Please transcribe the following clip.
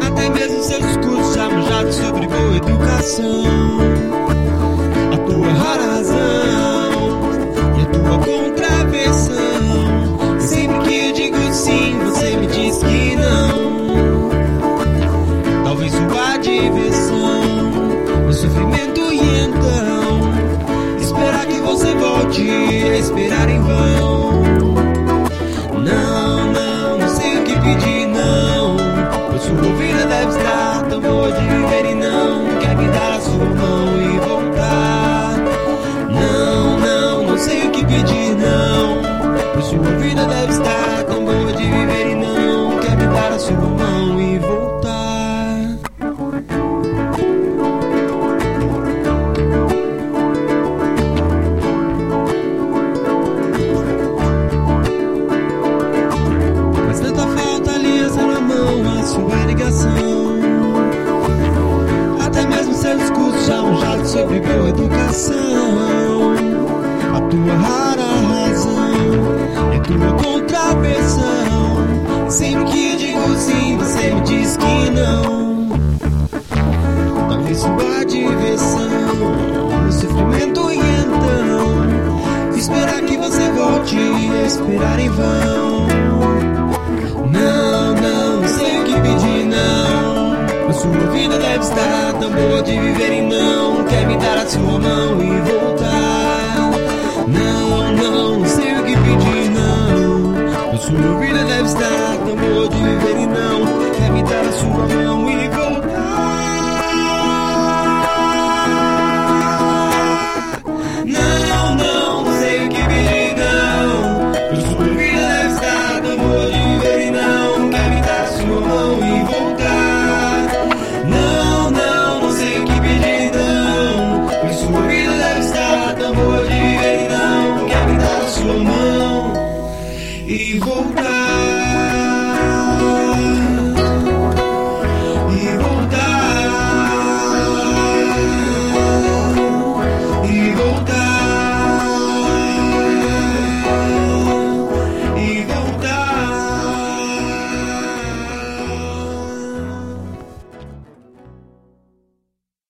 Até mesmo seus discursos amujados sobre boa educação. A tua rara razão e a tua contravenção. Sempre que eu digo sim, você me diz que não. Talvez sua diversão, meu sofrimento e então. Esperar que você volte é esperar em vão. De viver e não quer me dar a sua mão e voltar. Não, não, não sei o que pedir, não. Pois sua vida deve estar tão boa de viver e não quer me dar a sua mão e voltar. Mas tanta falta aliança na mão, a sua ligação. Já um jato sobre educação. A tua rara razão a tua contraversão. Sempre que digo sim, você me diz que não. Talvez sua diversão, meu sofrimento e então esperar que você volte esperar em vão. Sua vida deve estar tão boa de viver e não quer me dar a sua mão e voltar. Não, não, sei o que pedir, não. Sua vida deve estar tão boa de viver e não quer me dar a sua mão e e voltar.